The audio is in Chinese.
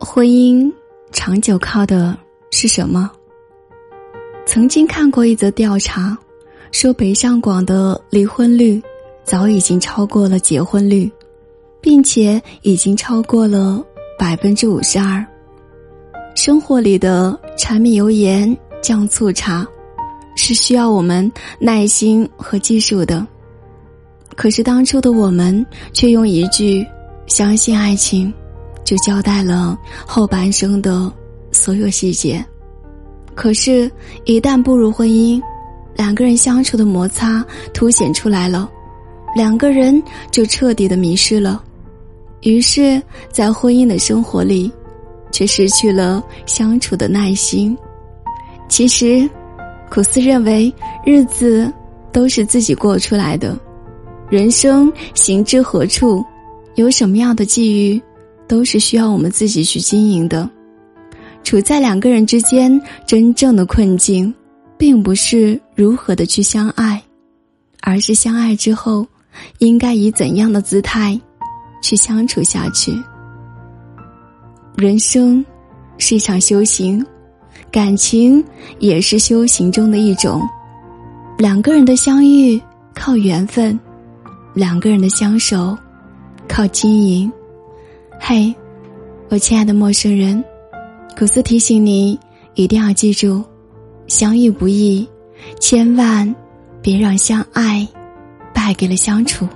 婚姻长久靠的是什么？曾经看过一则调查，说北上广的离婚率早已经超过了结婚率，并且已经超过了百分之五十二。生活里的柴米油盐酱醋茶，是需要我们耐心和技术的。可是当初的我们，却用一句“相信爱情”。就交代了后半生的所有细节，可是，一旦步入婚姻，两个人相处的摩擦凸显出来了，两个人就彻底的迷失了，于是，在婚姻的生活里，却失去了相处的耐心。其实，苦思认为，日子都是自己过出来的，人生行至何处，有什么样的际遇。都是需要我们自己去经营的。处在两个人之间，真正的困境，并不是如何的去相爱，而是相爱之后，应该以怎样的姿态去相处下去。人生是一场修行，感情也是修行中的一种。两个人的相遇靠缘分，两个人的相守靠经营。嘿，我亲爱的陌生人，古思提醒你一定要记住：相遇不易，千万别让相爱败给了相处。